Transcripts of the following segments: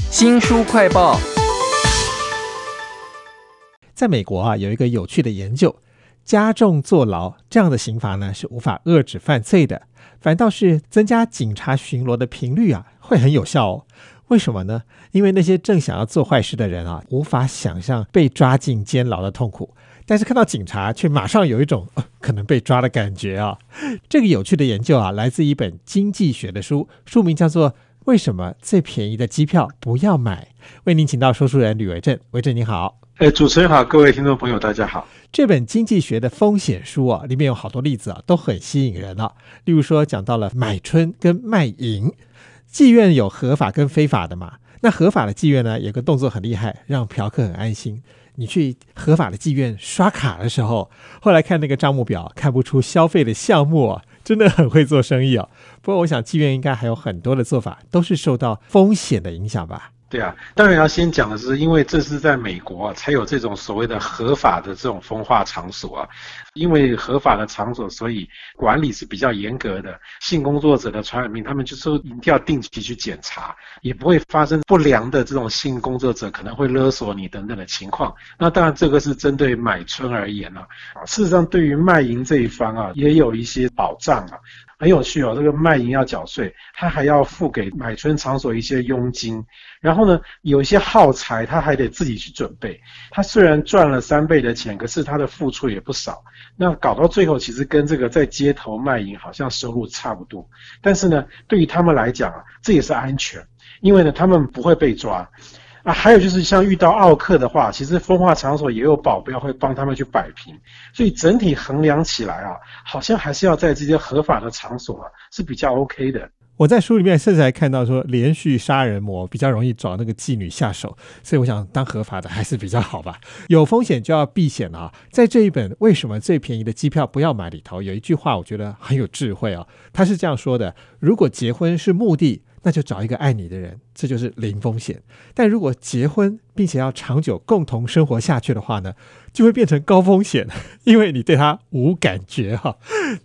新书快报，在美国啊，有一个有趣的研究，加重坐牢这样的刑罚呢，是无法遏制犯罪的，反倒是增加警察巡逻的频率啊，会很有效哦。为什么呢？因为那些正想要做坏事的人啊，无法想象被抓进监牢的痛苦，但是看到警察，却马上有一种、可能被抓的感觉啊。这个有趣的研究啊，来自一本经济学的书，书名叫做。为什么最便宜的机票不要买？为您请到说书人吕维正，维正你好。哎，主持人好，各位听众朋友大家好。这本经济学的风险书啊，里面有好多例子啊，都很吸引人啊。例如说，讲到了买春跟卖淫，妓院有合法跟非法的嘛。那合法的妓院呢，有个动作很厉害，让嫖客很安心。你去合法的妓院刷卡的时候，后来看那个账目表，看不出消费的项目啊。真的很会做生意哦，不过我想妓院应该还有很多的做法，都是受到风险的影响吧。对啊，当然要先讲的是，因为这是在美国，才有这种所谓的合法的这种风化场所啊。因为合法的场所，所以管理是比较严格的。性工作者的传染病，他们就是一定要定期去检查，也不会发生不良的这种性工作者可能会勒索你等等的情况。那当然，这个是针对买春而言啊。事实上，对于卖淫这一方啊，也有一些保障啊。很有趣哦，这个卖淫要缴税，他还要付给买春场所一些佣金，然后呢，有一些耗材他还得自己去准备。他虽然赚了三倍的钱，可是他的付出也不少。那搞到最后，其实跟这个在街头卖淫好像收入差不多。但是呢，对于他们来讲啊，这也是安全，因为呢，他们不会被抓。啊，还有就是像遇到奥客的话，其实风化场所也有保镖会帮他们去摆平，所以整体衡量起来啊，好像还是要在这些合法的场所啊是比较 OK 的。我在书里面甚至还看到说，连续杀人魔比较容易找那个妓女下手，所以我想当合法的还是比较好吧。有风险就要避险啊。在这一本为什么最便宜的机票不要买里头，有一句话我觉得很有智慧啊。他是这样说的：如果结婚是目的。那就找一个爱你的人，这就是零风险。但如果结婚并且要长久共同生活下去的话呢，就会变成高风险，因为你对他无感觉哈。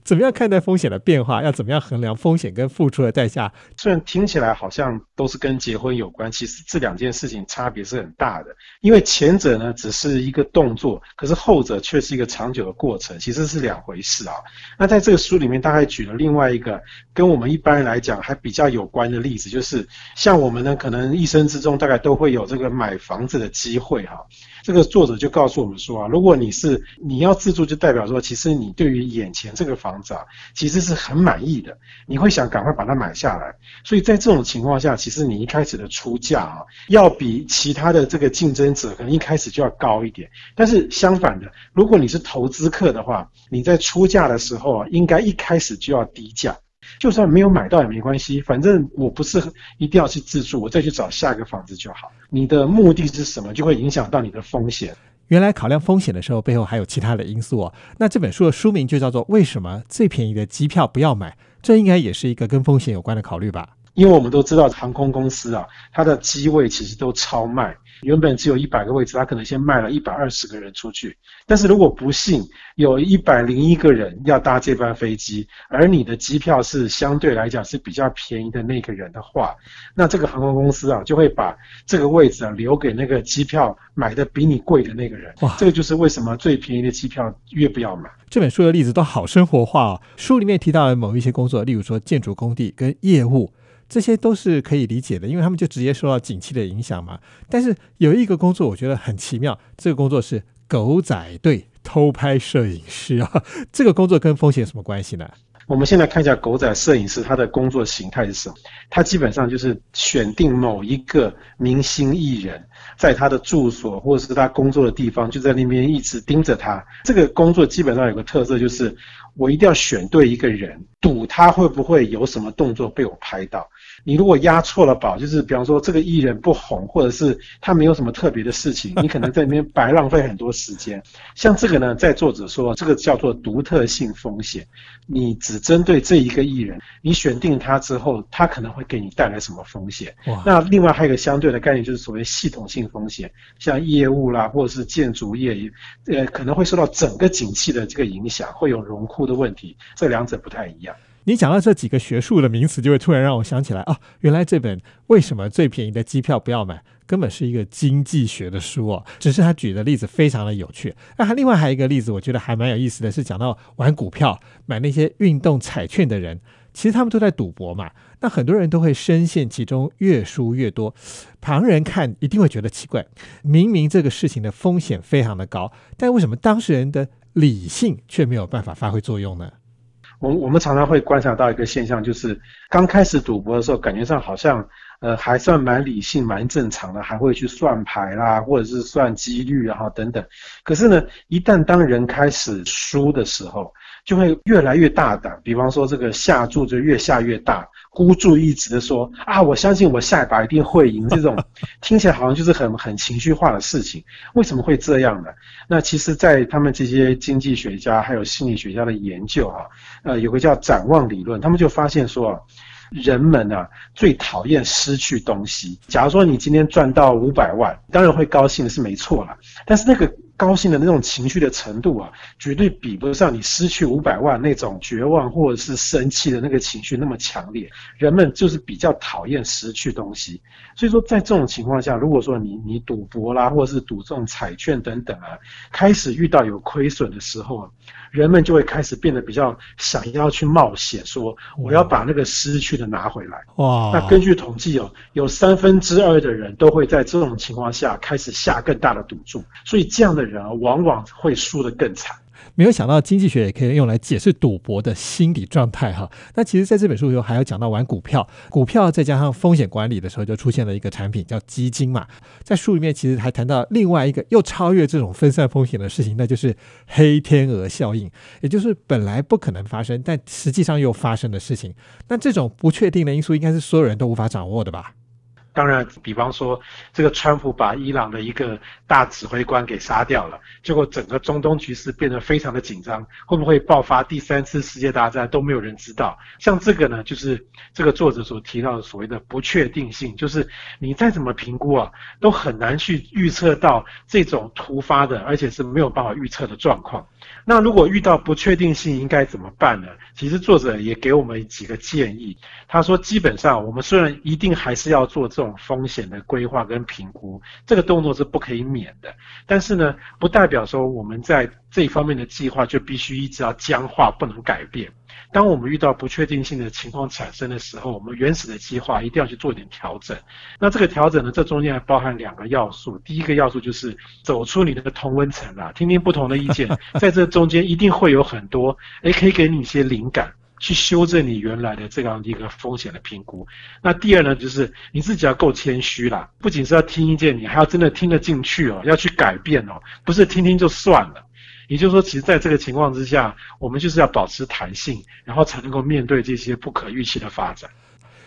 怎么样看待风险的变化？要怎么样衡量风险跟付出的代价？虽然听起来好像都是跟结婚有关，其实这两件事情差别是很大的。因为前者呢只是一个动作，可是后者却是一个长久的过程，其实是两回事啊。那在这个书里面，大概举了另外一个跟我们一般人来讲还比较有关的。例子就是，像我们呢，可能一生之中大概都会有这个买房子的机会哈。这个作者就告诉我们说啊，如果你是你要自住，就代表说，其实你对于眼前这个房子啊，其实是很满意的，你会想赶快把它买下来。所以在这种情况下，其实你一开始的出价啊，要比其他的这个竞争者可能一开始就要高一点。但是相反的，如果你是投资客的话，你在出价的时候啊，应该一开始就要低价。就算没有买到也没关系，反正我不是一定要去自住，我再去找下一个房子就好。你的目的是什么，就会影响到你的风险。原来考量风险的时候，背后还有其他的因素哦。那这本书的书名就叫做《为什么最便宜的机票不要买》，这应该也是一个跟风险有关的考虑吧。因为我们都知道航空公司啊，它的机位其实都超卖，原本只有一百个位置，他可能先卖了一百二十个人出去。但是如果不幸有一百零一个人要搭这班飞机，而你的机票是相对来讲是比较便宜的那个人的话，那这个航空公司啊就会把这个位置啊留给那个机票买的比你贵的那个人。哇，这个就是为什么最便宜的机票越不要买。这本书的例子都好生活化哦。书里面提到了某一些工作，例如说建筑工地跟业务。这些都是可以理解的，因为他们就直接受到景气的影响嘛。但是有一个工作我觉得很奇妙，这个工作是狗仔队偷拍摄影师啊。这个工作跟风险有什么关系呢？我们先来看一下狗仔摄影师他的工作形态是什么。他基本上就是选定某一个明星艺人，在他的住所或者是他工作的地方，就在那边一直盯着他。这个工作基本上有个特色就是。我一定要选对一个人，赌他会不会有什么动作被我拍到。你如果押错了宝，就是比方说这个艺人不红，或者是他没有什么特别的事情，你可能在里面白浪费很多时间。像这个呢，在作者说这个叫做独特性风险，你只针对这一个艺人，你选定他之后，他可能会给你带来什么风险？那另外还有一个相对的概念，就是所谓系统性风险，像业务啦，或者是建筑业，呃，可能会受到整个景气的这个影响，会有荣枯。的问题，这两者不太一样。你讲到这几个学术的名词，就会突然让我想起来啊，原来这本为什么最便宜的机票不要买，根本是一个经济学的书哦。只是他举的例子非常的有趣。那还另外还有一个例子，我觉得还蛮有意思的是，讲到玩股票、买那些运动彩券的人，其实他们都在赌博嘛。那很多人都会深陷其中，越输越多。旁人看一定会觉得奇怪，明明这个事情的风险非常的高，但为什么当事人的理性却没有办法发挥作用呢？我我们常常会观察到一个现象，就是刚开始赌博的时候，感觉上好像呃还算蛮理性、蛮正常的，还会去算牌啦，或者是算几率啊等等。可是呢，一旦当人开始输的时候，就会越来越大胆。比方说，这个下注就越下越大。孤注一掷的说啊，我相信我下一把一定会赢。这种 听起来好像就是很很情绪化的事情。为什么会这样呢？那其实，在他们这些经济学家还有心理学家的研究啊，呃，有个叫展望理论，他们就发现说，人们啊最讨厌失去东西。假如说你今天赚到五百万，当然会高兴是没错了，但是那个。高兴的那种情绪的程度啊，绝对比不上你失去五百万那种绝望或者是生气的那个情绪那么强烈。人们就是比较讨厌失去东西，所以说在这种情况下，如果说你你赌博啦，或者是赌这种彩券等等啊，开始遇到有亏损的时候。人们就会开始变得比较想要去冒险，说我要把那个失去的拿回来。哇！那根据统计哦，有三分之二的人都会在这种情况下开始下更大的赌注，所以这样的人，往往会输得更惨。没有想到经济学也可以用来解释赌博的心理状态哈。那其实在这本书里头还有讲到玩股票，股票再加上风险管理的时候，就出现了一个产品叫基金嘛。在书里面其实还谈到另外一个又超越这种分散风险的事情，那就是黑天鹅效应，也就是本来不可能发生，但实际上又发生的事情。那这种不确定的因素，应该是所有人都无法掌握的吧？当然，比方说，这个川普把伊朗的一个大指挥官给杀掉了，结果整个中东局势变得非常的紧张，会不会爆发第三次世界大战都没有人知道。像这个呢，就是这个作者所提到的所谓的不确定性，就是你再怎么评估啊，都很难去预测到这种突发的，而且是没有办法预测的状况。那如果遇到不确定性，应该怎么办呢？其实作者也给我们几个建议。他说，基本上我们虽然一定还是要做这种风险的规划跟评估，这个动作是不可以免的。但是呢，不代表说我们在这一方面的计划就必须一直要僵化，不能改变。当我们遇到不确定性的情况产生的时候，我们原始的计划一定要去做一点调整。那这个调整呢，这中间还包含两个要素。第一个要素就是走出你那个同温层啦，听听不同的意见，在这中间一定会有很多，诶，可以给你一些灵感，去修正你原来的这样的一个风险的评估。那第二呢，就是你自己要够谦虚啦，不仅是要听意见，你还要真的听得进去哦，要去改变哦，不是听听就算了。也就是说，其实在这个情况之下，我们就是要保持弹性，然后才能够面对这些不可预期的发展。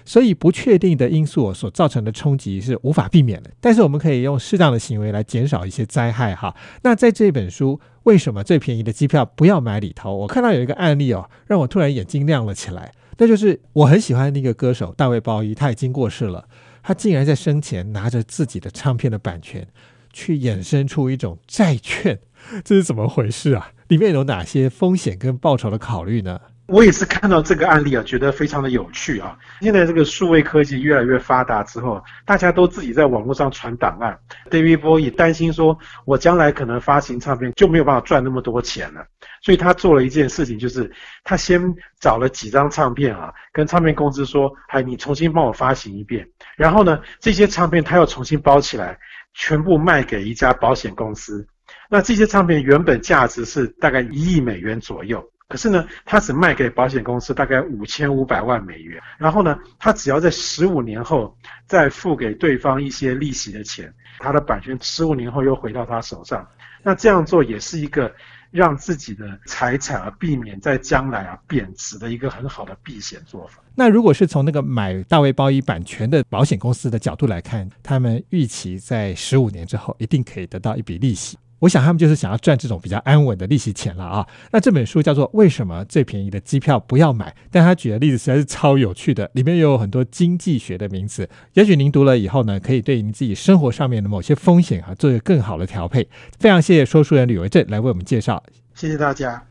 所以，不确定的因素所造成的冲击是无法避免的，但是我们可以用适当的行为来减少一些灾害。哈，那在这本书《为什么最便宜的机票不要买》里头，我看到有一个案例哦，让我突然眼睛亮了起来。那就是我很喜欢那个歌手大卫鲍伊，他已经过世了，他竟然在生前拿着自己的唱片的版权，去衍生出一种债券。这是怎么回事啊？里面有哪些风险跟报酬的考虑呢？我也是看到这个案例啊，觉得非常的有趣啊。现在这个数位科技越来越发达之后，大家都自己在网络上传档案。David Bowie 担心说，我将来可能发行唱片就没有办法赚那么多钱了，所以他做了一件事情，就是他先找了几张唱片啊，跟唱片公司说，哎，你重新帮我发行一遍。然后呢，这些唱片他又重新包起来，全部卖给一家保险公司。那这些唱片原本价值是大概一亿美元左右，可是呢，他只卖给保险公司大概五千五百万美元。然后呢，他只要在十五年后再付给对方一些利息的钱，他的版权十五年后又回到他手上。那这样做也是一个让自己的财产啊避免在将来啊贬值的一个很好的避险做法。那如果是从那个买大卫包衣版权的保险公司的角度来看，他们预期在十五年之后一定可以得到一笔利息。我想他们就是想要赚这种比较安稳的利息钱了啊。那这本书叫做《为什么最便宜的机票不要买》，但他举的例子实在是超有趣的，里面有很多经济学的名词。也许您读了以后呢，可以对您自己生活上面的某些风险啊，做一个更好的调配。非常谢谢说书人吕维正来为我们介绍，谢谢大家。